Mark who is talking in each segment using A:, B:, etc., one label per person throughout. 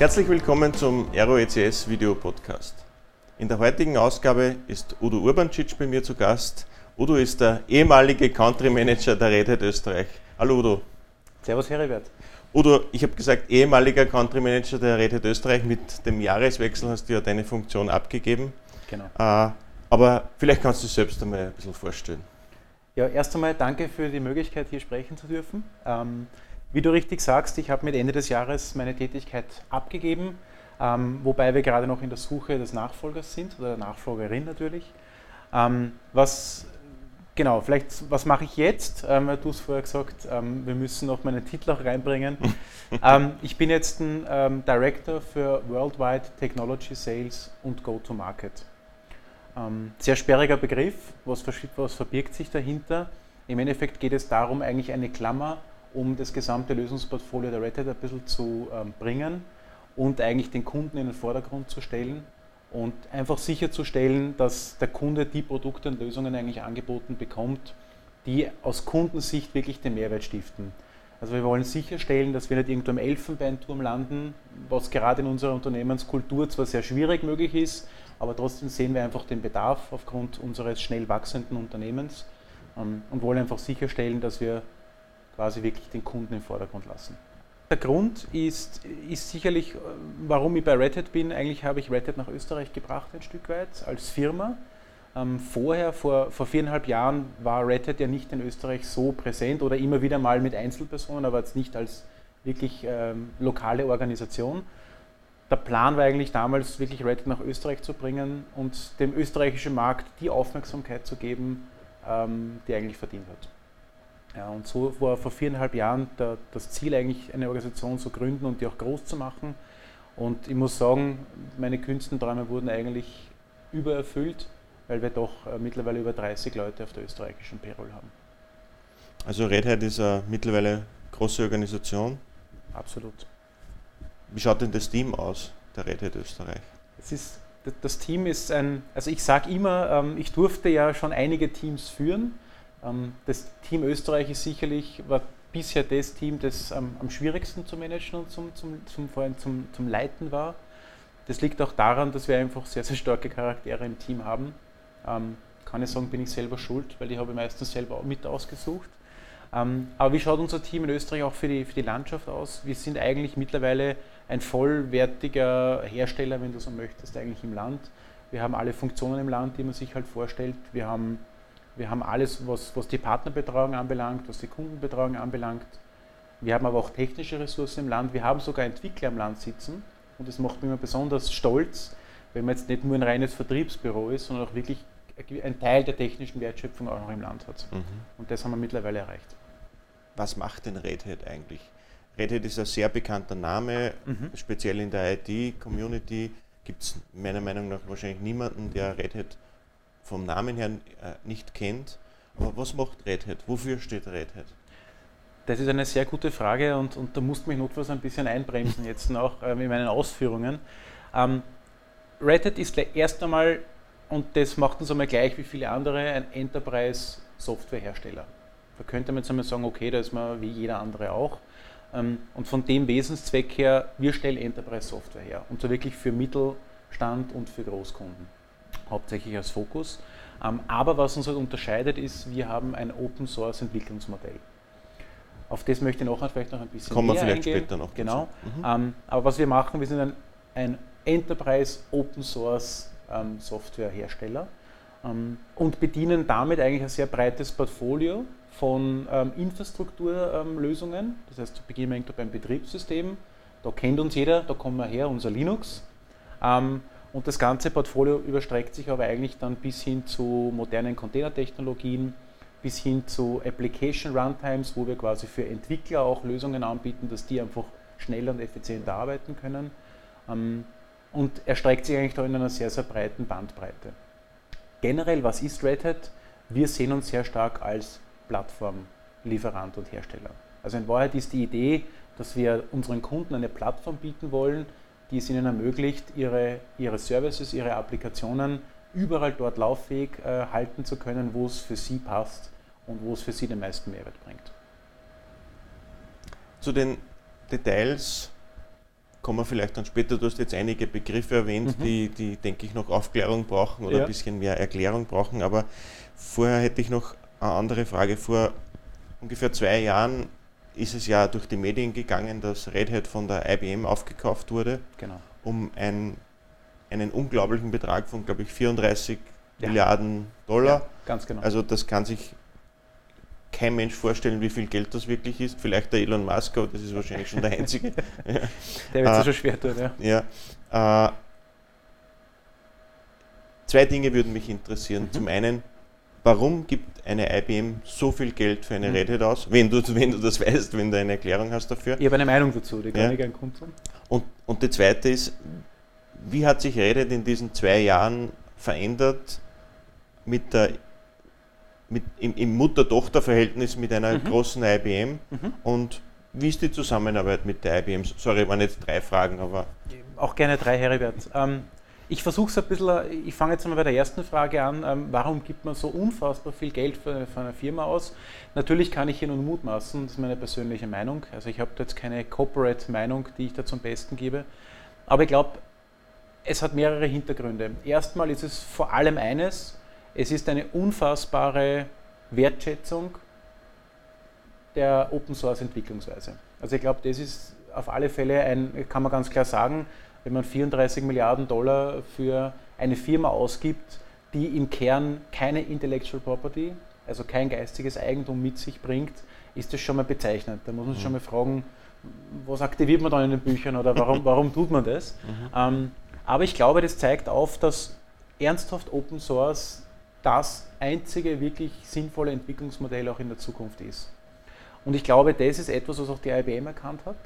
A: Herzlich willkommen zum Aero ECS Video Podcast. In der heutigen Ausgabe ist Udo Urbancic bei mir zu Gast. Udo ist der ehemalige Country Manager der Red Hat Österreich. Hallo Udo.
B: Servus Heribert.
A: Udo, ich habe gesagt, ehemaliger Country Manager der Red Hat Österreich. Mit dem Jahreswechsel hast du ja deine Funktion abgegeben.
B: Genau.
A: Äh, aber vielleicht kannst du dich selbst einmal ein bisschen vorstellen.
B: Ja, erst einmal danke für die Möglichkeit, hier sprechen zu dürfen. Ähm, wie du richtig sagst, ich habe mit Ende des Jahres meine Tätigkeit abgegeben, ähm, wobei wir gerade noch in der Suche des Nachfolgers sind oder der Nachfolgerin natürlich. Ähm, was genau, vielleicht, was mache ich jetzt? Ähm, du hast vorher gesagt, ähm, wir müssen noch meinen Titel auch reinbringen. ähm, ich bin jetzt ein ähm, Director für Worldwide Technology Sales und Go-to-Market. Ähm, sehr sperriger Begriff, was, was verbirgt sich dahinter? Im Endeffekt geht es darum, eigentlich eine Klammer, um das gesamte Lösungsportfolio der Red Hat ein bisschen zu ähm, bringen und eigentlich den Kunden in den Vordergrund zu stellen und einfach sicherzustellen, dass der Kunde die Produkte und Lösungen eigentlich angeboten bekommt, die aus Kundensicht wirklich den Mehrwert stiften. Also wir wollen sicherstellen, dass wir nicht irgendwo im Elfenbeinturm landen, was gerade in unserer Unternehmenskultur zwar sehr schwierig möglich ist, aber trotzdem sehen wir einfach den Bedarf aufgrund unseres schnell wachsenden Unternehmens ähm, und wollen einfach sicherstellen, dass wir quasi wirklich den Kunden im Vordergrund lassen. Der Grund ist, ist sicherlich, warum ich bei Red Hat bin. Eigentlich habe ich Red Hat nach Österreich gebracht, ein Stück weit, als Firma. Ähm, vorher, vor, vor viereinhalb Jahren, war Red Hat ja nicht in Österreich so präsent oder immer wieder mal mit Einzelpersonen, aber jetzt nicht als wirklich ähm, lokale Organisation. Der Plan war eigentlich damals, wirklich Red Hat nach Österreich zu bringen und dem österreichischen Markt die Aufmerksamkeit zu geben, ähm, die eigentlich verdient hat. Ja, und so war vor viereinhalb Jahren der, das Ziel eigentlich, eine Organisation zu gründen und die auch groß zu machen. Und ich muss sagen, meine kühnsten Träume wurden eigentlich übererfüllt, weil wir doch äh, mittlerweile über 30 Leute auf der österreichischen Payroll haben.
A: Also Red Hat ist eine mittlerweile große Organisation.
B: Absolut.
A: Wie schaut denn das Team aus, der Red Hat Österreich?
B: Es ist, das Team ist ein, also ich sage immer, ähm, ich durfte ja schon einige Teams führen das Team Österreich ist sicherlich, war bisher das Team, das am, am schwierigsten zu managen und zum, zum, zum, vor allem zum, zum Leiten war. Das liegt auch daran, dass wir einfach sehr, sehr starke Charaktere im Team haben. Ähm, kann ich sagen, bin ich selber schuld, weil ich habe meistens selber mit ausgesucht. Ähm, aber wie schaut unser Team in Österreich auch für die, für die Landschaft aus? Wir sind eigentlich mittlerweile ein vollwertiger Hersteller, wenn du so möchtest, eigentlich im Land. Wir haben alle Funktionen im Land, die man sich halt vorstellt. Wir haben wir haben alles, was, was die Partnerbetreuung anbelangt, was die Kundenbetreuung anbelangt. Wir haben aber auch technische Ressourcen im Land. Wir haben sogar Entwickler im Land sitzen. Und das macht mich immer besonders stolz, wenn man jetzt nicht nur ein reines Vertriebsbüro ist, sondern auch wirklich einen Teil der technischen Wertschöpfung auch noch im Land hat. Mhm. Und das haben wir mittlerweile erreicht.
A: Was macht denn Red Hat eigentlich? Red Hat ist ein sehr bekannter Name, mhm. speziell in der IT-Community gibt es meiner Meinung nach wahrscheinlich niemanden, der Red Hat vom Namen her äh, nicht kennt. Aber was macht Red Hat? Wofür steht Red Hat?
B: Das ist eine sehr gute Frage und, und da musst du mich notfalls ein bisschen einbremsen jetzt noch äh, in meinen Ausführungen. Ähm, Red Hat ist erst einmal, und das macht uns einmal gleich wie viele andere, ein Enterprise-Softwarehersteller. Da könnte man jetzt einmal sagen, okay, da ist man wie jeder andere auch. Ähm, und von dem Wesenszweck her, wir stellen Enterprise-Software her. Und zwar wirklich für Mittelstand und für Großkunden hauptsächlich als Fokus. Ähm, aber was uns halt unterscheidet, ist, wir haben ein Open Source Entwicklungsmodell. Auf das möchte ich nachher vielleicht noch ein bisschen
A: Kommen
B: wir
A: vielleicht eingehen. später noch.
B: Genau. Mhm. Ähm, aber was wir machen, wir sind ein, ein Enterprise Open Source ähm, Softwarehersteller und bedienen damit eigentlich ein sehr breites Portfolio von Infrastrukturlösungen. das heißt, zu Beginn beim Betriebssystem. Da kennt uns jeder, da kommen wir her, unser Linux. Und das ganze Portfolio überstreckt sich aber eigentlich dann bis hin zu modernen Containertechnologien, bis hin zu Application Runtimes, wo wir quasi für Entwickler auch Lösungen anbieten, dass die einfach schneller und effizienter arbeiten können. Ähm, und erstreckt sich eigentlich da in einer sehr, sehr breiten Bandbreite. Generell, was ist Red Hat? Wir sehen uns sehr stark als Plattformlieferant und Hersteller. Also in Wahrheit ist die Idee, dass wir unseren Kunden eine Plattform bieten wollen, die es ihnen ermöglicht, ihre, ihre Services, ihre Applikationen überall dort lauffähig äh, halten zu können, wo es für sie passt und wo es für sie den meisten Mehrwert bringt.
A: Zu den Details kommen wir vielleicht dann später. Du hast jetzt einige Begriffe erwähnt, mhm. die, die, denke ich, noch Aufklärung brauchen oder ja. ein bisschen mehr Erklärung brauchen. Aber vorher hätte ich noch eine andere Frage. Vor ungefähr zwei Jahren ist es ja durch die Medien gegangen, dass Red Hat von der IBM aufgekauft wurde,
B: genau.
A: um ein, einen unglaublichen Betrag von, glaube ich, 34 ja. Milliarden Dollar. Ja,
B: ganz genau.
A: Also das kann sich kein Mensch vorstellen, wie viel Geld das wirklich ist. Vielleicht der Elon Musk, aber das ist wahrscheinlich schon der Einzige.
B: der wird es äh, schon schwer tun,
A: ja. ja äh, zwei Dinge würden mich interessieren. Mhm. Zum einen, warum gibt eine IBM so viel Geld für eine mhm. Red Hat aus? Wenn du, wenn du das weißt, wenn du eine Erklärung hast dafür.
B: Ich habe eine Meinung dazu, die kann ja. ich gerne kundtun.
A: Und, und die zweite ist, wie hat sich Red Hat in diesen zwei Jahren verändert mit der mit, im, im Mutter-Tochter-Verhältnis mit einer mhm. großen IBM mhm. und wie ist die Zusammenarbeit mit der IBM? Sorry, waren jetzt drei Fragen, aber.
B: Auch gerne drei, Heribert. Ähm, ich versuche es ein bisschen, ich fange jetzt mal bei der ersten Frage an. Ähm, warum gibt man so unfassbar viel Geld für, für, eine Firma aus? Natürlich kann ich hier nur mutmaßen, das ist meine persönliche Meinung. Also ich habe jetzt keine Corporate-Meinung, die ich da zum Besten gebe. Aber ich glaube, es hat mehrere Hintergründe. Erstmal ist es vor allem eines, es ist eine unfassbare Wertschätzung der Open Source Entwicklungsweise. Also ich glaube, das ist auf alle Fälle ein, kann man ganz klar sagen, wenn man 34 Milliarden Dollar für eine Firma ausgibt, die im Kern keine Intellectual Property, also kein geistiges Eigentum mit sich bringt, ist das schon mal bezeichnend. Da muss man sich schon mal fragen, was aktiviert man dann in den Büchern oder warum, warum tut man das? Mhm. Ähm, aber ich glaube, das zeigt auf, dass ernsthaft Open Source das einzige wirklich sinnvolle Entwicklungsmodell auch in der Zukunft ist. Und ich glaube, das ist etwas, was auch die IBM erkannt hat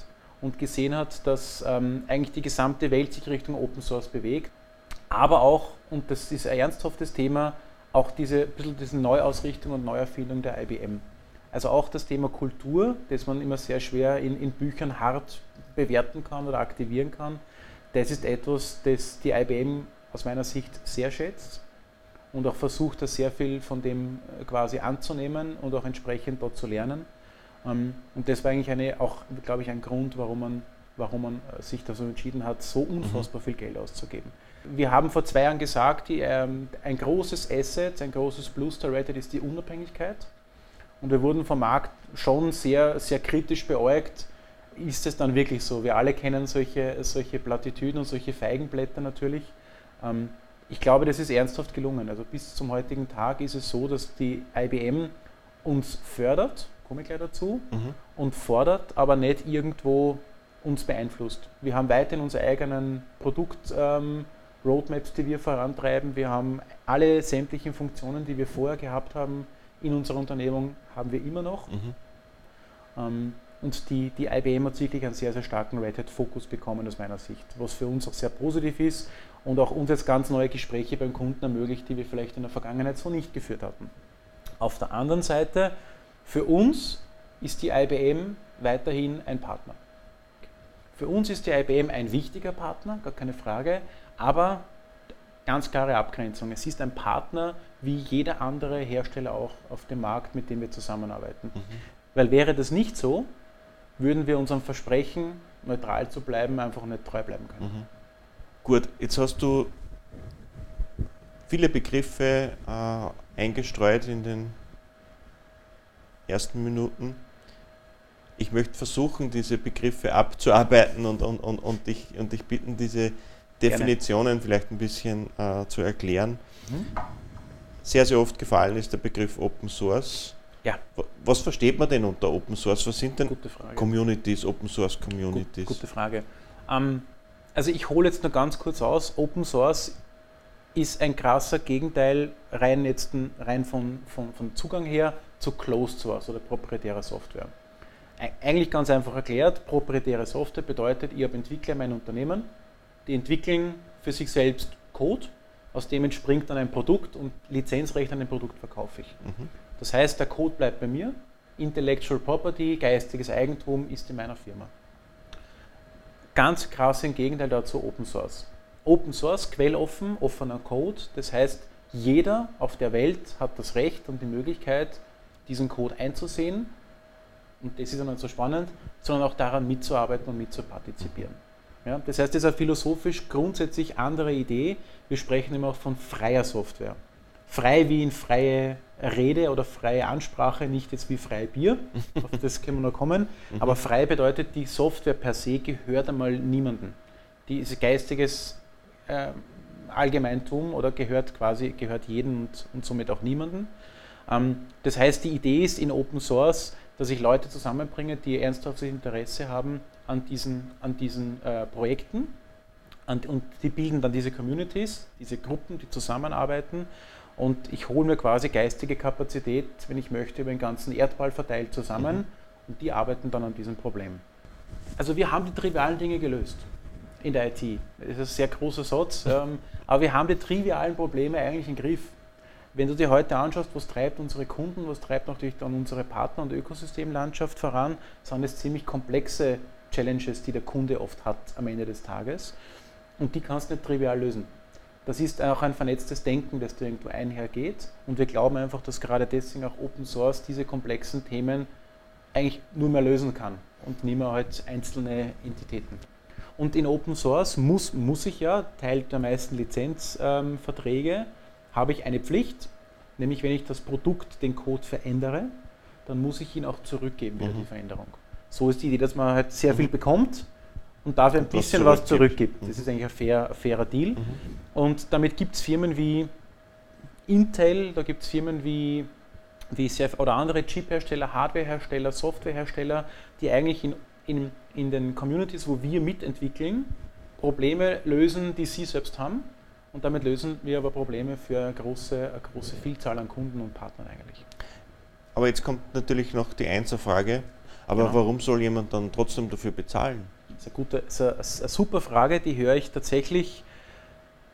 B: und gesehen hat, dass ähm, eigentlich die gesamte Welt sich Richtung Open Source bewegt. Aber auch, und das ist ein ernsthaftes Thema, auch diese, bisschen diese Neuausrichtung und Neuerfindung der IBM. Also auch das Thema Kultur, das man immer sehr schwer in, in Büchern hart bewerten kann oder aktivieren kann, das ist etwas, das die IBM aus meiner Sicht sehr schätzt und auch versucht, da sehr viel von dem äh, quasi anzunehmen und auch entsprechend dort zu lernen. Ähm, und das war eigentlich eine, auch, glaube ich, ein Grund, warum man, warum man äh, sich da so entschieden hat, so mhm. unfassbar viel Geld auszugeben. Wir haben vor zwei Jahren gesagt, die, ähm, ein großes Asset, ein großes Plus der Reddit ist die Unabhängigkeit. Und wir wurden vom Markt schon sehr, sehr kritisch beäugt. Ist es dann wirklich so? Wir alle kennen solche, solche Plattitüden und solche Feigenblätter natürlich. Ähm, ich glaube, das ist ernsthaft gelungen. Also bis zum heutigen Tag ist es so, dass die IBM uns fördert komme ich gleich dazu, mhm. und fordert, aber nicht irgendwo uns beeinflusst. Wir haben weiterhin unsere eigenen Produkt-Roadmaps, ähm, die wir vorantreiben. Wir haben alle sämtlichen Funktionen, die wir vorher gehabt haben in unserer Unternehmung, haben wir immer noch. Mhm. Ähm, und die, die IBM hat wirklich einen sehr, sehr starken Red Hat-Fokus bekommen aus meiner Sicht, was für uns auch sehr positiv ist und auch uns jetzt ganz neue Gespräche beim Kunden ermöglicht, die wir vielleicht in der Vergangenheit so nicht geführt hatten. Auf der anderen Seite für uns ist die IBM weiterhin ein Partner. Für uns ist die IBM ein wichtiger Partner, gar keine Frage, aber ganz klare Abgrenzung. Es ist ein Partner wie jeder andere Hersteller auch auf dem Markt, mit dem wir zusammenarbeiten. Mhm. Weil wäre das nicht so, würden wir unserem Versprechen, neutral zu bleiben, einfach nicht treu bleiben können. Mhm.
A: Gut, jetzt hast du viele Begriffe äh, eingestreut in den ersten Minuten. Ich möchte versuchen, diese Begriffe abzuarbeiten und, und, und, und, dich, und dich bitten, diese Definitionen Gerne. vielleicht ein bisschen äh, zu erklären. Mhm. Sehr, sehr oft gefallen ist der Begriff Open Source.
B: Ja.
A: Was versteht man denn unter Open Source? Was sind denn Communities, Open Source Communities?
B: Gute Frage. Ähm, also ich hole jetzt nur ganz kurz aus. Open Source ist ein krasser Gegenteil rein, jetzt, rein von, von, von Zugang her zu Closed Source oder proprietärer Software. Eigentlich ganz einfach erklärt, proprietäre Software bedeutet, ich habe Entwickler in meinem Unternehmen, die entwickeln für sich selbst Code, aus dem entspringt dann ein Produkt und Lizenzrecht an dem Produkt verkaufe ich. Mhm. Das heißt, der Code bleibt bei mir, Intellectual Property, geistiges Eigentum ist in meiner Firma. Ganz krass im Gegenteil dazu Open Source. Open Source, quelloffen, offener Code, das heißt, jeder auf der Welt hat das Recht und die Möglichkeit, diesen Code einzusehen, und das ist nicht so spannend, sondern auch daran mitzuarbeiten und mitzupartizipieren. Ja, das heißt, das ist eine philosophisch grundsätzlich andere Idee. Wir sprechen immer auch von freier Software. Frei wie in freie Rede oder freie Ansprache, nicht jetzt wie frei Bier, auf das können wir noch kommen. Mhm. Aber frei bedeutet, die Software per se gehört einmal niemandem. Die ist geistiges äh, Allgemeintum oder gehört quasi gehört jedem und, und somit auch niemandem. Ähm, das heißt, die Idee ist in Open Source, dass ich Leute zusammenbringe, die ernsthaftes Interesse haben an diesen, an diesen äh, Projekten und, und die bilden dann diese Communities, diese Gruppen, die zusammenarbeiten und ich hole mir quasi geistige Kapazität, wenn ich möchte, über den ganzen Erdball verteilt zusammen mhm. und die arbeiten dann an diesem Problem. Also wir haben die trivialen Dinge gelöst in der IT. Das ist ein sehr großer Satz, ähm, aber wir haben die trivialen Probleme eigentlich im Griff. Wenn du dir heute anschaust, was treibt unsere Kunden, was treibt natürlich dann unsere Partner- und Ökosystemlandschaft voran, sind es ziemlich komplexe Challenges, die der Kunde oft hat am Ende des Tages. Und die kannst du nicht trivial lösen. Das ist auch ein vernetztes Denken, das da irgendwo einhergeht. Und wir glauben einfach, dass gerade deswegen auch Open Source diese komplexen Themen eigentlich nur mehr lösen kann und nicht mehr halt einzelne Entitäten. Und in Open Source muss, muss ich ja, Teil der meisten Lizenzverträge, ähm, habe ich eine Pflicht, nämlich wenn ich das Produkt, den Code verändere, dann muss ich ihn auch zurückgeben wieder mhm. die Veränderung. So ist die Idee, dass man halt sehr viel mhm. bekommt und dafür ein bisschen was zurückgibt. Das mhm. ist eigentlich ein fair, fairer Deal. Mhm. Und damit gibt es Firmen wie Intel, da gibt es Firmen wie, wie CF oder andere Chip-Hersteller, Hardware-Hersteller, Software-Hersteller, die eigentlich in, in, in den Communities, wo wir mitentwickeln, Probleme lösen, die sie selbst haben und damit lösen wir aber Probleme für eine große, eine große Vielzahl an Kunden und Partnern eigentlich.
A: Aber jetzt kommt natürlich noch die Einzelfrage. Aber genau. warum soll jemand dann trotzdem dafür bezahlen?
B: Das ist, eine, gute, ist eine, eine super Frage, die höre ich tatsächlich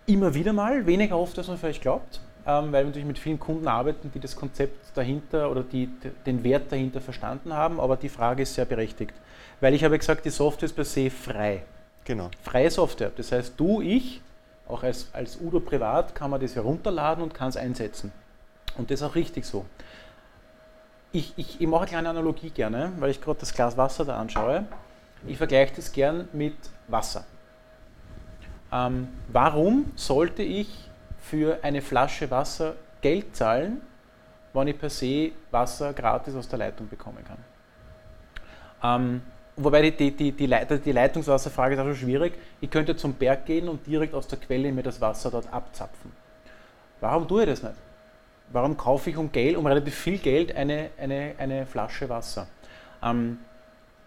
B: immer wieder mal, weniger oft, als man vielleicht glaubt, ähm, weil wir natürlich mit vielen Kunden arbeiten, die das Konzept dahinter oder die, den Wert dahinter verstanden haben. Aber die Frage ist sehr berechtigt, weil ich habe gesagt, die Software ist per se frei. Genau. Freie Software. Das heißt, du, ich auch als, als Udo privat kann man das herunterladen und kann es einsetzen. Und das ist auch richtig so. Ich, ich, ich mache eine kleine Analogie gerne, weil ich gerade das Glas Wasser da anschaue. Ich vergleiche das gern mit Wasser. Ähm, warum sollte ich für eine Flasche Wasser Geld zahlen, wenn ich per se Wasser gratis aus der Leitung bekommen kann? Ähm, Wobei die, die, die, die, die Leitungswasserfrage ist auch schon schwierig. Ich könnte zum Berg gehen und direkt aus der Quelle mir das Wasser dort abzapfen. Warum tue ich das nicht? Warum kaufe ich um Geld, um relativ viel Geld eine, eine, eine Flasche Wasser? Ähm,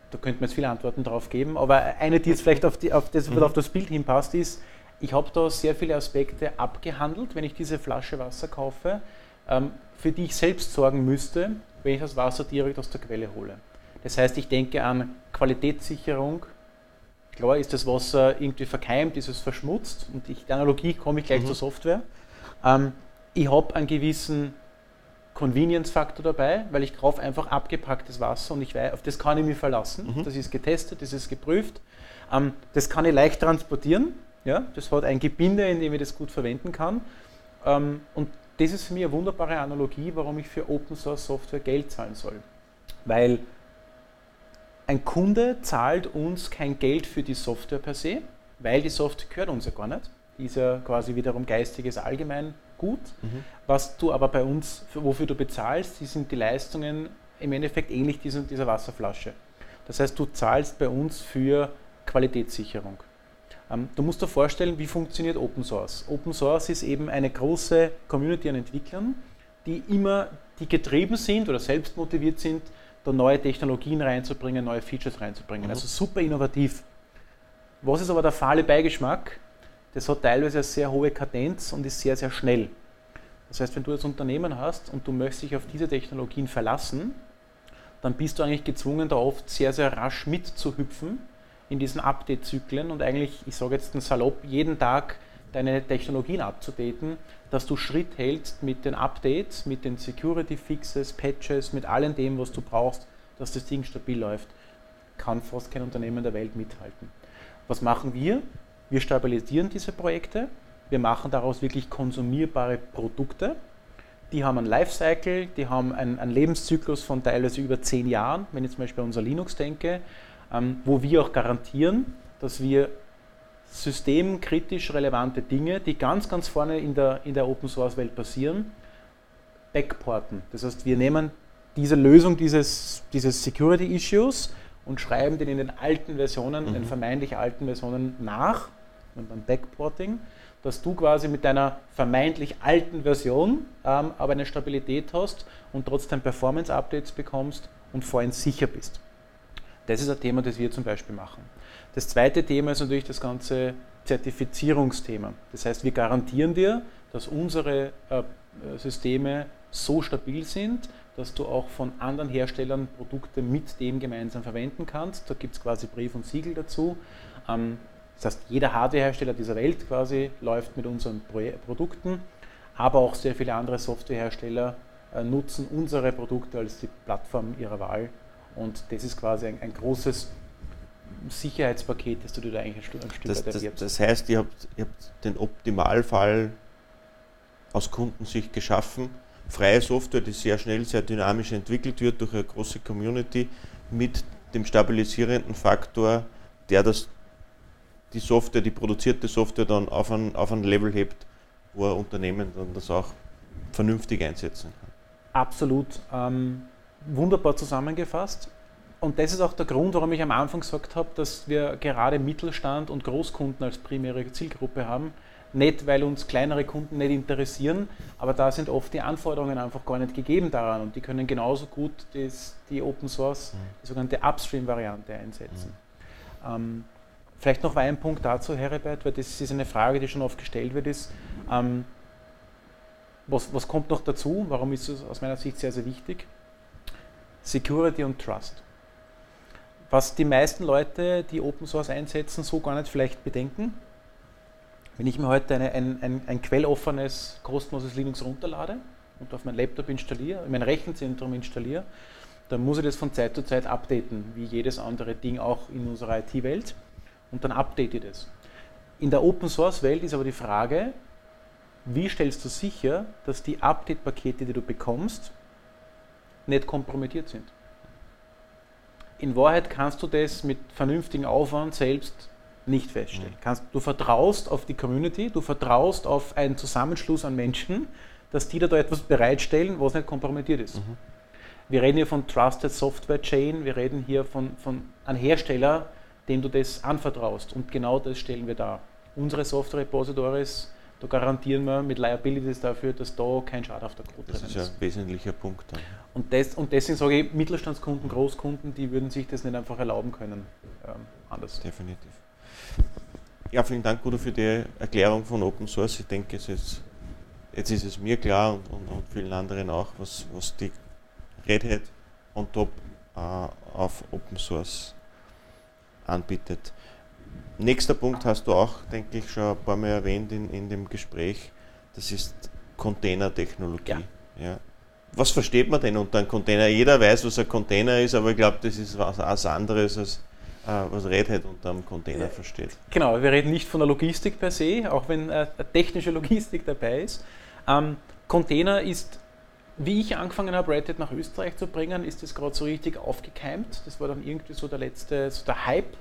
B: da könnte man jetzt viele Antworten drauf geben, aber eine, die jetzt vielleicht auf, die, auf, das, mhm. auf das Bild hinpasst, ist, ich habe da sehr viele Aspekte abgehandelt, wenn ich diese Flasche Wasser kaufe, ähm, für die ich selbst sorgen müsste, wenn ich das Wasser direkt aus der Quelle hole. Das heißt, ich denke an Qualitätssicherung. Klar ist das Wasser irgendwie verkeimt, ist es verschmutzt und ich, die Analogie komme ich gleich mhm. zur Software. Ähm, ich habe einen gewissen Convenience-Faktor dabei, weil ich kaufe einfach abgepacktes Wasser und ich weiß, auf das kann ich mich verlassen. Mhm. Das ist getestet, das ist geprüft. Ähm, das kann ich leicht transportieren. Ja? Das hat ein Gebinde, in dem ich das gut verwenden kann. Ähm, und das ist für mich eine wunderbare Analogie, warum ich für Open Source Software Geld zahlen soll. Weil ein Kunde zahlt uns kein Geld für die Software per se, weil die Software gehört uns ja gar nicht. Die ist ja quasi wiederum geistiges Allgemeingut. Mhm. Was du aber bei uns, wofür du bezahlst, die sind die Leistungen im Endeffekt ähnlich dieser, dieser Wasserflasche. Das heißt, du zahlst bei uns für Qualitätssicherung. Ähm, du musst dir vorstellen, wie funktioniert Open Source. Open Source ist eben eine große Community an Entwicklern, die immer, die getrieben sind oder selbst motiviert sind, da neue Technologien reinzubringen, neue Features reinzubringen. Mhm. Also super innovativ. Was ist aber der fahle Beigeschmack? Das hat teilweise eine sehr hohe Kadenz und ist sehr, sehr schnell. Das heißt, wenn du das Unternehmen hast und du möchtest dich auf diese Technologien verlassen, dann bist du eigentlich gezwungen, da oft sehr, sehr rasch mitzuhüpfen in diesen Update-Zyklen und eigentlich, ich sage jetzt einen Salopp, jeden Tag deine Technologien abzudaten, dass du Schritt hältst mit den Updates, mit den Security Fixes, Patches, mit allem dem, was du brauchst, dass das Ding stabil läuft. Kann fast kein Unternehmen der Welt mithalten. Was machen wir? Wir stabilisieren diese Projekte. Wir machen daraus wirklich konsumierbare Produkte. Die haben einen Lifecycle, die haben einen, einen Lebenszyklus von teilweise über zehn Jahren, wenn ich zum Beispiel an unser Linux denke, ähm, wo wir auch garantieren, dass wir systemkritisch relevante Dinge, die ganz, ganz vorne in der, in der Open Source Welt passieren, backporten. Das heißt, wir nehmen diese Lösung dieses, dieses Security Issues und schreiben den in den alten Versionen, mhm. den vermeintlich alten Versionen nach, beim Backporting, dass du quasi mit deiner vermeintlich alten Version ähm, aber eine Stabilität hast und trotzdem Performance-Updates bekommst und vorhin sicher bist. Das ist ein Thema, das wir zum Beispiel machen. Das zweite Thema ist natürlich das ganze Zertifizierungsthema. Das heißt, wir garantieren dir, dass unsere äh, Systeme so stabil sind, dass du auch von anderen Herstellern Produkte mit dem gemeinsam verwenden kannst. Da gibt es quasi Brief und Siegel dazu. Ähm, das heißt, jeder Hardwarehersteller dieser Welt quasi läuft mit unseren Pro Produkten, aber auch sehr viele andere Softwarehersteller äh, nutzen unsere Produkte als die Plattform ihrer Wahl. Und das ist quasi ein, ein großes Sicherheitspaket, das du dir da eigentlich ein Stück,
A: das. Das, das heißt, ihr habt, ihr habt den Optimalfall aus Kundensicht geschaffen. Freie Software, die sehr schnell, sehr dynamisch entwickelt wird durch eine große Community mit dem stabilisierenden Faktor, der das, die Software, die produzierte Software dann auf ein, auf ein Level hebt, wo ein Unternehmen dann das auch vernünftig einsetzen kann.
B: Absolut. Ähm, wunderbar zusammengefasst. Und das ist auch der Grund, warum ich am Anfang gesagt habe, dass wir gerade Mittelstand und Großkunden als primäre Zielgruppe haben. Nicht, weil uns kleinere Kunden nicht interessieren, aber da sind oft die Anforderungen einfach gar nicht gegeben daran und die können genauso gut das, die Open Source, mhm. die sogenannte Upstream-Variante einsetzen. Mhm. Ähm, vielleicht noch ein Punkt dazu, Herbert, weil das ist eine Frage, die schon oft gestellt wird, ist, ähm, was, was kommt noch dazu? Warum ist es aus meiner Sicht sehr, sehr wichtig? Security und Trust. Was die meisten Leute, die Open Source einsetzen, so gar nicht vielleicht bedenken. Wenn ich mir heute eine, ein, ein, ein quelloffenes, kostenloses Linux runterlade und auf mein Laptop installiere, in mein Rechenzentrum installiere, dann muss ich das von Zeit zu Zeit updaten, wie jedes andere Ding auch in unserer IT-Welt. Und dann update ich das. In der Open Source Welt ist aber die Frage, wie stellst du sicher, dass die Update-Pakete, die du bekommst, nicht kompromittiert sind? In Wahrheit kannst du das mit vernünftigem Aufwand selbst nicht feststellen. Mhm. Kannst, du vertraust auf die Community, du vertraust auf einen Zusammenschluss an Menschen, dass die da etwas bereitstellen, was nicht kompromittiert ist. Mhm. Wir reden hier von Trusted Software Chain, wir reden hier von, von einem Hersteller, dem du das anvertraust. Und genau das stellen wir dar. Unsere Software Repositories da garantieren wir mit Liabilities dafür, dass da kein schadhafter Code
A: drin ist. Das ist ein wesentlicher Punkt. Dann.
B: Und, das, und deswegen sage ich, Mittelstandskunden, Großkunden, die würden sich das nicht einfach erlauben können. Ähm, anders.
A: Definitiv. Ja, vielen Dank, Guido, für die Erklärung von Open Source. Ich denke, es ist, jetzt ist es mir klar und, und, und vielen anderen auch, was, was die Red Hat on top äh, auf Open Source anbietet. Nächster Punkt hast du auch, denke ich, schon ein paar Mal erwähnt in, in dem Gespräch. Das ist Containertechnologie. Ja. ja. Was versteht man denn unter einem Container? Jeder weiß, was ein Container ist, aber ich glaube, das ist was, was anderes, als äh, was Red Hat unter einem Container versteht.
B: Genau, wir reden nicht von der Logistik per se, auch wenn äh, technische Logistik dabei ist. Ähm, Container ist, wie ich angefangen habe, Red Hat nach Österreich zu bringen, ist das gerade so richtig aufgekeimt. Das war dann irgendwie so der letzte, so der Hype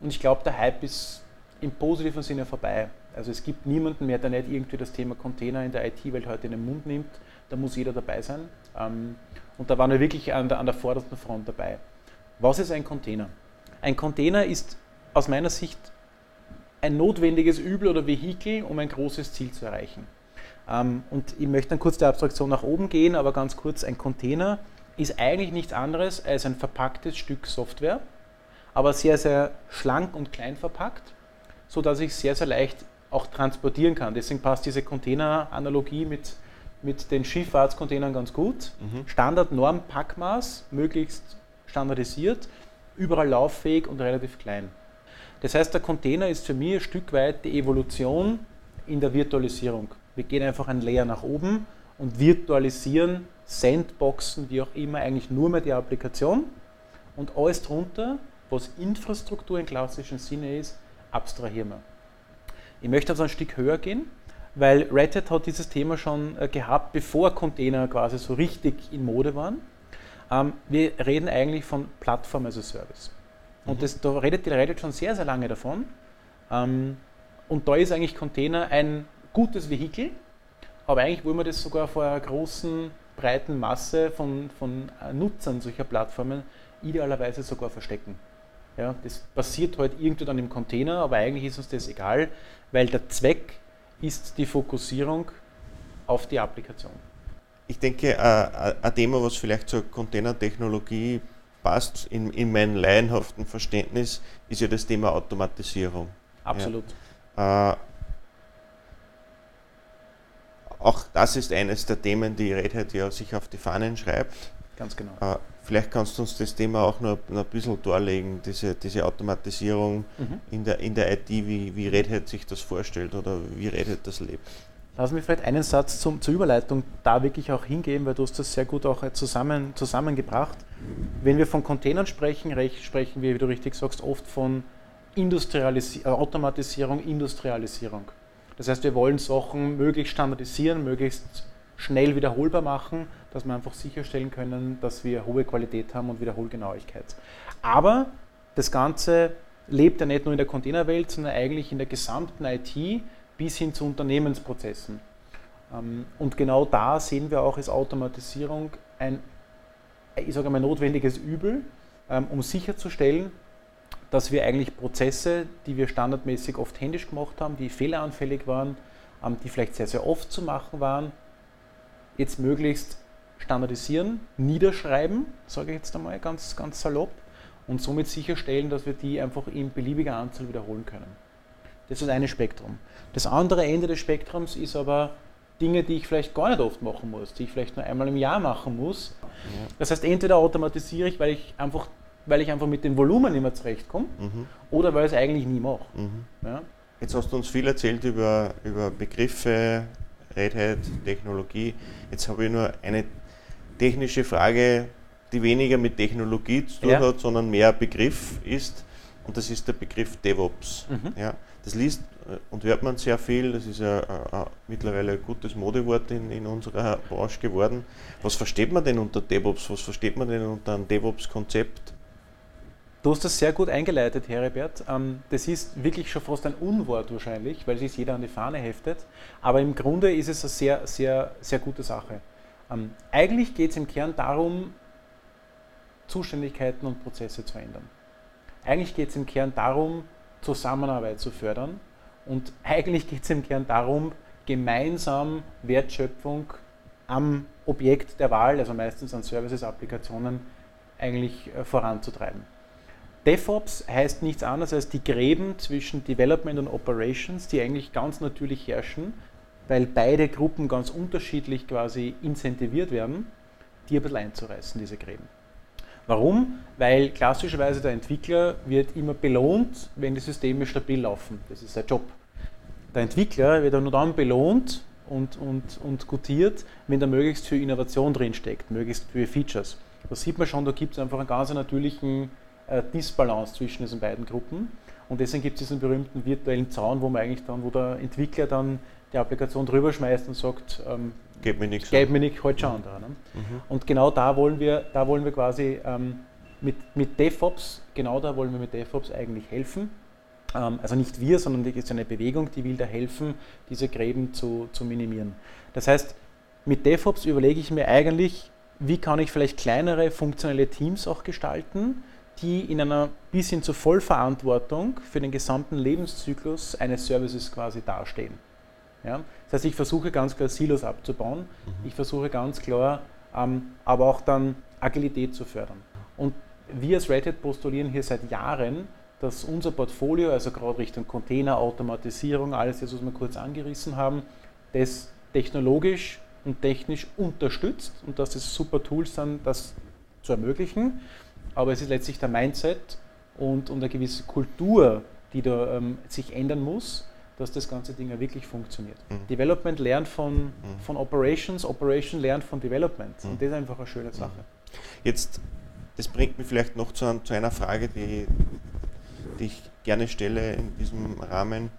B: und ich glaube, der Hype ist im positiven Sinne vorbei. Also es gibt niemanden mehr, der nicht irgendwie das Thema Container in der IT-Welt heute in den Mund nimmt. Da muss jeder dabei sein. Ähm, und da waren wir wirklich an der, an der vordersten Front dabei. Was ist ein Container? Ein Container ist aus meiner Sicht ein notwendiges Übel oder Vehikel, um ein großes Ziel zu erreichen. Ähm, und ich möchte dann kurz der Abstraktion nach oben gehen, aber ganz kurz, ein Container ist eigentlich nichts anderes als ein verpacktes Stück Software, aber sehr, sehr schlank und klein verpackt, sodass ich sehr, sehr leicht auch transportieren kann. Deswegen passt diese Container-Analogie mit, mit den Schifffahrtscontainern ganz gut. Mhm. Standard, Norm, Packmaß, möglichst standardisiert, überall lauffähig und relativ klein. Das heißt, der Container ist für mich ein Stück weit die Evolution in der Virtualisierung. Wir gehen einfach ein Layer nach oben und virtualisieren, Sandboxen, wie auch immer, eigentlich nur mehr die Applikation und alles drunter was Infrastruktur im klassischen Sinne ist, abstrahieren wir. Ich möchte also ein Stück höher gehen, weil Red Hat hat dieses Thema schon äh, gehabt, bevor Container quasi so richtig in Mode waren. Ähm, wir reden eigentlich von Plattform as a Service. Und mhm. das, da redet die Reddit schon sehr, sehr lange davon, Ähm, und da ist eigentlich Container ein gutes Vehikel, aber eigentlich wollen wir das sogar vor einer großen, breiten Masse von, von Nutzern solcher Plattformen idealerweise sogar verstecken. Ja, das passiert halt irgendwo dann im Container, aber eigentlich ist uns das egal, weil der Zweck ist die Fokussierung auf die Applikation.
A: Ich denke, äh, ein Thema, was vielleicht zur Containertechnologie passt, in, in meinem laienhaften Verständnis, ist ja das Thema Automatisierung.
B: Absolut.
A: Ja. Äh, auch das ist eines der Themen, die Red Hat ja sich auf die Fahnen schreibt.
B: Ganz genau.
A: Äh, vielleicht kannst du uns das Thema auch noch, noch ein bisschen darlegen, diese, diese Automatisierung mhm. in, der, in der IT, wie, wie Red Hat sich das vorstellt oder wie Red Hat das lebt.
B: Lass mich vielleicht einen Satz zum, zur Überleitung da wirklich auch hingehen, weil du hast das sehr gut auch zusammen, zusammengebracht. Wenn wir von Containern sprechen, sprechen wir, wie du richtig sagst, oft von Industrialisi äh, Automatisierung, Industrialisierung. Das heißt, wir wollen Sachen möglichst standardisieren, möglichst schnell wiederholbar machen, dass wir einfach sicherstellen können, dass wir hohe Qualität haben und Wiederholgenauigkeit. Aber das Ganze lebt ja nicht nur in der Containerwelt, sondern eigentlich in der gesamten IT bis hin zu Unternehmensprozessen. Ähm, und genau da sehen wir auch, ist Automatisierung ein, ich sage mal, notwendiges Übel, ähm, um sicherzustellen, dass wir eigentlich Prozesse, die wir standardmäßig oft händisch gemacht haben, die fehleranfällig waren, ähm, die vielleicht sehr, sehr oft zu machen waren, jetzt möglichst standardisieren, niederschreiben, sage ich jetzt einmal ganz, ganz salopp, und somit sicherstellen, dass wir die einfach in beliebiger Anzahl wiederholen können. Das ist eine Spektrum. Das andere Ende des Spektrums ist aber Dinge, die ich vielleicht gar nicht oft machen muss, die ich vielleicht nur einmal im Jahr machen muss. Das heißt, entweder automatisiere ich, weil ich einfach, weil ich einfach mit dem Volumen nicht mehr zurechtkomme, mhm. oder weil ich es eigentlich nie mache. Mhm.
A: Ja? Jetzt hast du uns viel erzählt über, über Begriffe, Red Hat, Technologie. Jetzt habe ich nur eine technische Frage, die weniger mit Technologie zu tun ja. hat, sondern mehr Begriff ist. Und das ist der Begriff DevOps. Mhm. Ja, das liest äh, und hört man sehr viel. Das ist ja äh, äh, mittlerweile ein gutes Modewort in, in unserer Branche geworden. Was versteht man denn unter DevOps? Was versteht man denn unter einem DevOps-Konzept?
B: Du hast das sehr gut eingeleitet, Heribert. Ähm, das ist wirklich schon fast ein Unwort wahrscheinlich, weil sich jeder an die Fahne heftet. Aber im Grunde ist es eine sehr, sehr, sehr gute Sache. Ähm, eigentlich geht es im Kern darum, Zuständigkeiten und Prozesse zu ändern. Eigentlich geht es im Kern darum, Zusammenarbeit zu fördern und eigentlich geht es im Kern darum, gemeinsam Wertschöpfung am Objekt der Wahl, also meistens an Services, Applikationen, eigentlich äh, voranzutreiben. DevOps heißt nichts anderes als die Gräben zwischen Development und Operations, die eigentlich ganz natürlich herrschen, weil beide Gruppen ganz unterschiedlich quasi incentiviert werden, die ein bisschen einzureißen, diese Gräben. Warum? Weil klassischerweise der Entwickler wird immer belohnt, wenn die Systeme stabil laufen. Das ist sein Job. Der Entwickler wird nur dann belohnt und, und, und gutiert, wenn da möglichst viel Innovation drinsteckt, möglichst viele Features. Da sieht man schon, da gibt es einfach einen ganz natürlichen äh, Disbalance zwischen diesen beiden Gruppen. Und deswegen gibt es diesen berühmten virtuellen Zaun, wo man eigentlich dann, wo der Entwickler dann die Applikation drüber schmeißt und sagt, ähm,
A: Geht mir nichts.
B: Geht mir nicht, halt schon andere. Ne? Mhm. Und genau da wollen wir, da wollen wir quasi ähm, mit, mit DevOps, genau da wollen wir mit DevOps eigentlich helfen. Ähm, also nicht wir, sondern es ist eine Bewegung, die will da helfen, diese Gräben zu, zu minimieren. Das heißt, mit DevOps überlege ich mir eigentlich, wie kann ich vielleicht kleinere funktionelle Teams auch gestalten, die in einer bis hin zur Vollverantwortung für den gesamten Lebenszyklus eines Services quasi dastehen. Ja? Das heißt, ich versuche ganz klar Silos abzubauen. Mhm. Ich versuche ganz klar, ähm, aber auch dann Agilität zu fördern. Und wir als Red Hat postulieren hier seit Jahren, dass unser Portfolio, also gerade Richtung Container, Automatisierung, alles das, was wir kurz angerissen haben, das technologisch und technisch unterstützt und dass es super Tools sind, das zu ermöglichen. Aber es ist letztlich der Mindset und, und eine gewisse Kultur, die da ähm, sich ändern muss dass das ganze Ding ja wirklich funktioniert. Mhm. Development lernt von, mhm. von Operations, Operation lernt von Development. Mhm. Und das ist einfach eine schöne Sache.
A: Jetzt, das bringt mich vielleicht noch zu, zu einer Frage, die, die ich gerne stelle in diesem Rahmen.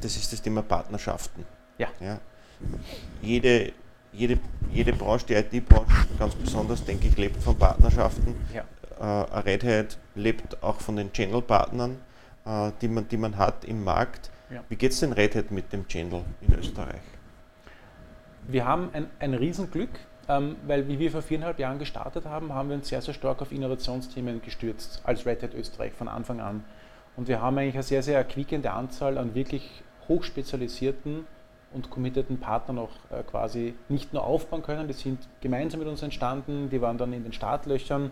A: Das ist das Thema Partnerschaften.
B: Ja.
A: ja. Jede, jede, jede Branche, die IT-Branche ganz besonders, denke ich, lebt von Partnerschaften. Ja. Äh, Red Hat lebt auch von den Channel-Partnern äh, die, man, die man hat im Markt. Ja. Wie geht es denn Red Hat mit dem Channel in Österreich?
B: Wir haben ein, ein Riesenglück, ähm, weil wie wir vor viereinhalb Jahren gestartet haben, haben wir uns sehr, sehr stark auf Innovationsthemen gestürzt, als Red Hat Österreich von Anfang an. Und wir haben eigentlich eine sehr, sehr erquickende Anzahl an wirklich hochspezialisierten und committeden Partnern auch äh, quasi nicht nur aufbauen können, die sind gemeinsam mit uns entstanden, die waren dann in den Startlöchern.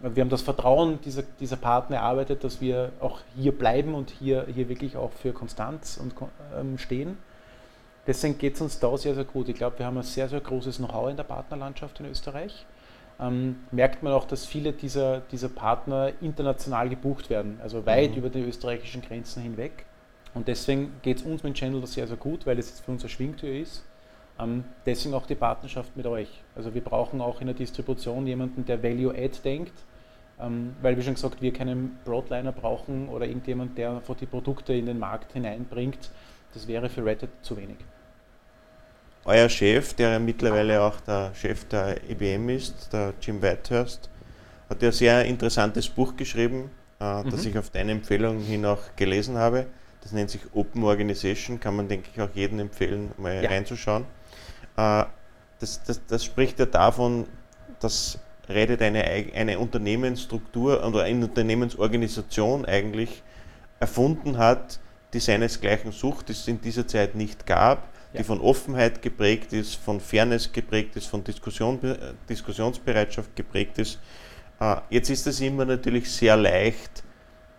B: Wir haben das Vertrauen dieser, dieser Partner erarbeitet, dass wir auch hier bleiben und hier, hier wirklich auch für Konstanz und, ähm, stehen. Deswegen geht es uns da sehr, sehr gut. Ich glaube, wir haben ein sehr, sehr großes Know-how in der Partnerlandschaft in Österreich. Ähm, merkt man auch, dass viele dieser, dieser Partner international gebucht werden, also weit mhm. über die österreichischen Grenzen hinweg. Und deswegen geht es uns mit Channel sehr, sehr gut, weil es jetzt für uns eine Schwingtür ist. Ähm, deswegen auch die Partnerschaft mit euch. Also wir brauchen auch in der Distribution jemanden, der Value-Add denkt, ähm, weil wie schon gesagt, wir keinen Broadliner brauchen oder irgendjemand, der einfach die Produkte in den Markt hineinbringt. Das wäre für Red Hat zu wenig
A: euer Chef, der ja mittlerweile auch der Chef der IBM ist, der Jim Whitehurst, hat ja ein sehr interessantes Buch geschrieben, äh, mhm. das ich auf deine Empfehlung hin auch gelesen habe. Das nennt sich Open Organization, kann man, denke ich, auch jedem empfehlen, mal ja. reinzuschauen. Äh, das, das, das, spricht ja davon, dass Reddit eine, eine Unternehmensstruktur oder eine Unternehmensorganisation eigentlich erfunden hat, die seinesgleichen sucht, die es in dieser Zeit nicht gab die von Offenheit geprägt ist, von Fairness geprägt ist, von Diskussion, Diskussionsbereitschaft geprägt ist. Äh, jetzt ist es immer natürlich sehr leicht,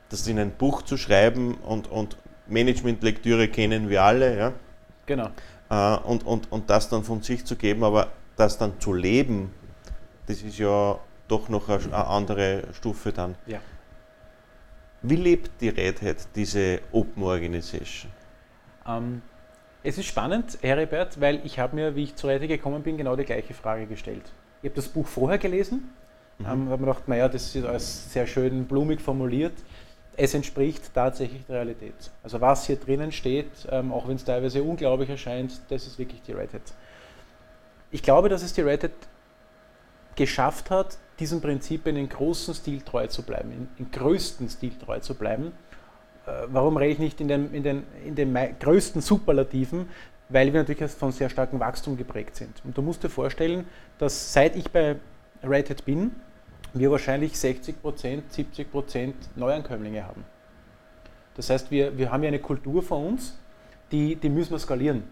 A: das in ein Buch zu schreiben und, und Managementlektüre kennen wir alle. Ja?
B: Genau.
A: Äh, und, und, und das dann von sich zu geben, aber das dann zu leben, das ist ja doch noch eine, eine andere Stufe dann.
B: Ja.
A: Wie lebt die Red Hat, diese Open Organization?
B: Ähm, es ist spannend, Heribert, weil ich habe mir, wie ich zur Rede gekommen bin, genau die gleiche Frage gestellt. Ich habe das Buch vorher gelesen, mhm. ähm, habe mir gedacht, naja, das ist alles sehr schön blumig formuliert. Es entspricht tatsächlich der Realität. Also was hier drinnen steht, ähm, auch wenn es teilweise unglaublich erscheint, das ist wirklich die Red Hat. Ich glaube, dass es die Red Hat geschafft hat, diesem Prinzip in den großen Stil treu zu bleiben, in, in größten Stil treu zu bleiben äh, warum rede ich nicht in, dem, in, den, in den größten Superlativen? Weil wir natürlich von sehr starkem Wachstum geprägt sind. Und du musst dir vorstellen, dass seit ich bei Red Hat bin, wir wahrscheinlich 60% 70% Neuankömmlinge haben. Das heißt, wir, wir haben ja eine Kultur von uns, die, die müssen wir skalieren.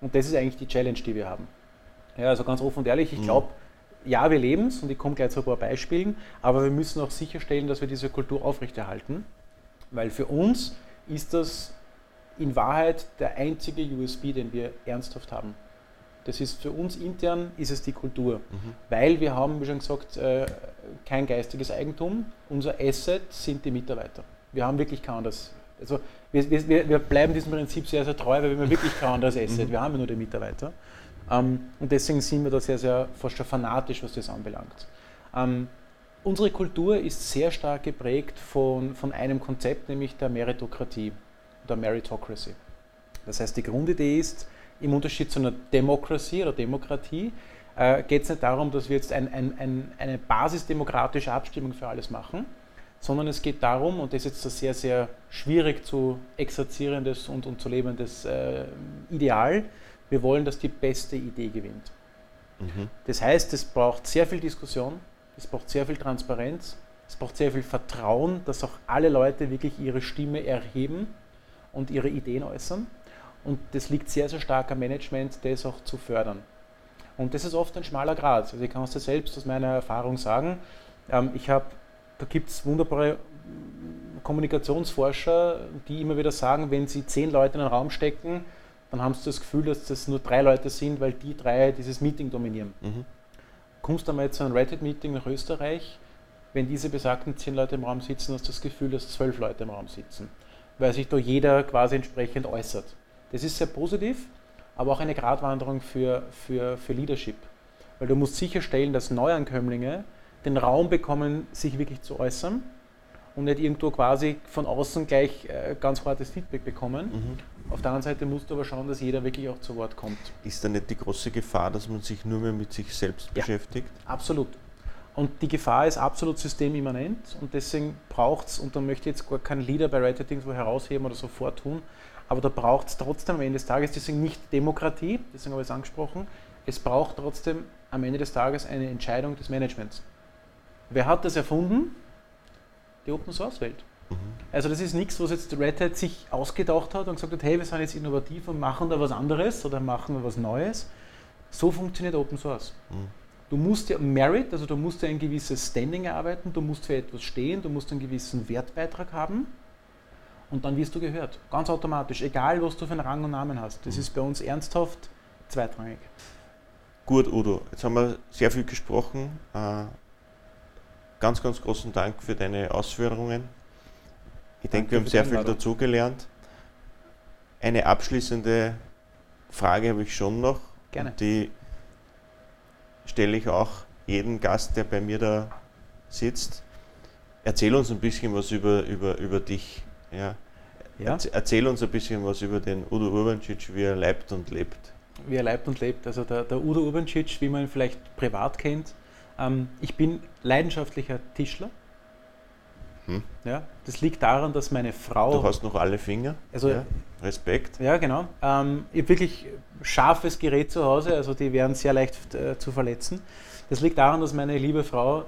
B: Und das ist eigentlich die Challenge, die wir haben. Ja, also ganz offen und ehrlich, ich mhm. glaube, ja, wir leben es und ich komme gleich zu ein paar Beispielen, aber wir müssen auch sicherstellen, dass wir diese Kultur aufrechterhalten. Weil für uns ist das in Wahrheit der einzige USB, den wir ernsthaft haben. Das ist für uns intern ist es die Kultur, mhm. weil wir haben, wie schon gesagt, äh, kein geistiges Eigentum. Unser Asset sind die Mitarbeiter. Wir haben wirklich kein anderes. Also wir, wir, wir bleiben diesem Prinzip sehr, sehr treu, weil wir haben wirklich kein anderes Asset. Mhm. Wir haben ja nur die Mitarbeiter. Ähm, und deswegen sind wir da sehr, sehr fast schon fanatisch, was das anbelangt. Ähm, Unsere Kultur ist sehr stark geprägt von, von einem Konzept, nämlich der Meritokratie, der Meritocracy. Das heißt, die Grundidee ist, im Unterschied zu einer Demokratie oder Demokratie, äh, geht es nicht darum, dass wir jetzt ein, ein, ein, eine basisdemokratische Abstimmung für alles machen, sondern es geht darum, und das ist jetzt ein sehr, sehr schwierig zu exerzierendes und, und zu lebendes äh, Ideal, wir wollen, dass die beste Idee gewinnt. Mhm. Das heißt, es braucht sehr viel Diskussion, es braucht sehr viel Transparenz, es braucht sehr viel Vertrauen, dass auch alle Leute wirklich ihre Stimme erheben und ihre Ideen äußern. Und das liegt sehr, sehr stark am Management, das auch zu fördern. Und das ist oft ein schmaler Grad. Also ich kann es dir selbst aus meiner Erfahrung sagen. Ähm, ich habe, da gibt es wunderbare Kommunikationsforscher, die immer wieder sagen, wenn sie zehn Leute in einen Raum stecken, dann haben sie das Gefühl, dass das nur drei Leute sind, weil die drei dieses Meeting dominieren. Mhm kommst du einmal zu einem Reddit-Meeting nach Österreich, wenn diese besagten zehn Leute im Raum sitzen, hast du das Gefühl, dass zwölf Leute im Raum sitzen, weil sich da jeder quasi entsprechend äußert. Das ist sehr positiv, aber auch eine Gratwanderung für, für, für Leadership, weil du musst sicherstellen, dass Neuankömmlinge den Raum bekommen, sich wirklich zu äußern und nicht irgendwo quasi von außen gleich äh, ganz hartes Feedback bekommen. Mhm. Auf der anderen Seite musst du aber schauen, dass jeder wirklich auch zu Wort kommt.
A: Ist da nicht die große Gefahr, dass man sich nur mehr mit sich selbst ja, beschäftigt?
B: Absolut. Und die Gefahr ist absolut systemimmanent und deswegen braucht es, und da möchte ich jetzt gar keinen Leader bei Red Hat irgendwo herausheben oder sofort tun, aber da braucht es trotzdem am Ende des Tages, deswegen nicht Demokratie, deswegen habe ich es angesprochen, es braucht trotzdem am Ende des Tages eine Entscheidung des Managements. Wer hat das erfunden? Die Open Source Welt. Mhm. Also das ist nichts, was jetzt Red Hat sich ausgedacht hat und gesagt hat, hey, wir sind jetzt innovativ und machen da was anderes oder machen da was Neues. So funktioniert Open Source. Mhm. Du musst ja Merit, also du musst ja ein gewisses Standing erarbeiten, du musst für etwas stehen, du musst einen gewissen Wertbeitrag haben und dann wirst du gehört. Ganz automatisch, egal was du für einen Rang und Namen hast. Das mhm. ist bei uns ernsthaft zweitrangig.
A: Gut, Udo, jetzt haben wir sehr viel gesprochen. Äh, ganz, ganz großen Dank für deine Ausführungen. Ich denke, wir haben sehr viel dazugelernt. Eine abschließende Frage habe ich schon noch.
B: Gerne.
A: Die stelle ich auch jedem Gast, der bei mir da sitzt. Erzähl uns ein bisschen was über, über, über dich. Ja. ja. Erzähl uns ein bisschen was über den Udo Urbancic, wie er lebt und lebt.
B: Wie er lebt und lebt. Also der, der Udo Urbancic, wie man ihn vielleicht privat kennt. Ähm, ich bin leidenschaftlicher Tischler. Hm. Ja, das liegt daran, dass meine Frau.
A: Du hast noch alle Finger.
B: Also,
A: ja, Respekt.
B: Ja, genau. Ähm, ich habe wirklich scharfes Gerät zu Hause, also die wären sehr leicht äh, zu verletzen. Das liegt daran, dass meine liebe Frau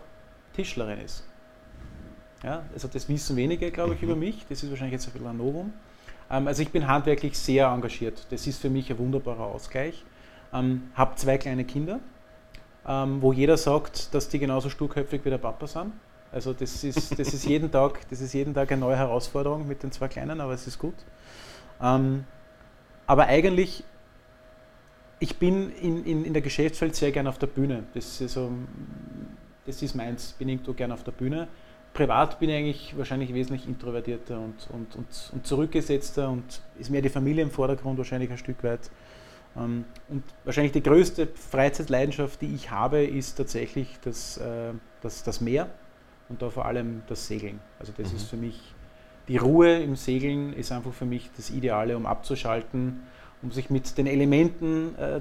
B: Tischlerin ist. Ja, also das wissen wenige, glaube ich, mhm. über mich. Das ist wahrscheinlich jetzt ein bisschen ein Novum. Ähm, also ich bin handwerklich sehr engagiert. Das ist für mich ein wunderbarer Ausgleich. Ähm, habe zwei kleine Kinder, ähm, wo jeder sagt, dass die genauso sturköpfig wie der Papa sind. Also das ist, das ist, jeden, Tag, das ist jeden Tag eine neue Herausforderung mit den zwei Kleinen, aber es ist gut. Ähm, aber eigentlich, ich bin in, in, in der Geschäftswelt sehr gern auf der Bühne. Das ist, so, das ist meins, bin irgendwo gern auf der Bühne privat bin ich eigentlich wahrscheinlich wesentlich introvertierter und, und, und, und zurückgesetzter und ist mehr die Familie im Vordergrund wahrscheinlich ein Stück weit. Ähm, und wahrscheinlich die größte Freizeitleidenschaft, die ich habe, ist tatsächlich das, äh, das, das Meer und da vor allem das Segeln. Also das mhm. ist für mich, die Ruhe im Segeln ist einfach für mich das Ideale, um abzuschalten, um sich mit den Elementen äh,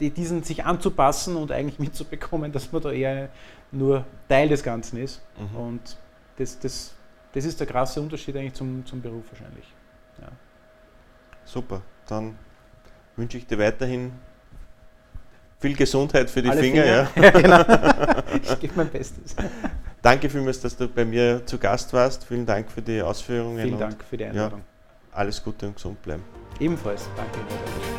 B: die, diesen sich anzupassen und eigentlich mitzubekommen, dass man da eher nur Teil des Ganzen ist. Mhm. Und das, das, das ist der krasse Unterschied eigentlich zum, zum Beruf wahrscheinlich. Ja.
A: Super, dann wünsche ich dir weiterhin viel Gesundheit für die Finger. Finger. Ja. ja genau. Ich gebe mein Bestes. Danke vielmals, dass du bei mir zu Gast warst. Vielen Dank für die Ausführungen.
B: Vielen Dank für die Einladung.
A: Ja, alles Gute und gesund bleiben.
B: Ebenfalls. Danke.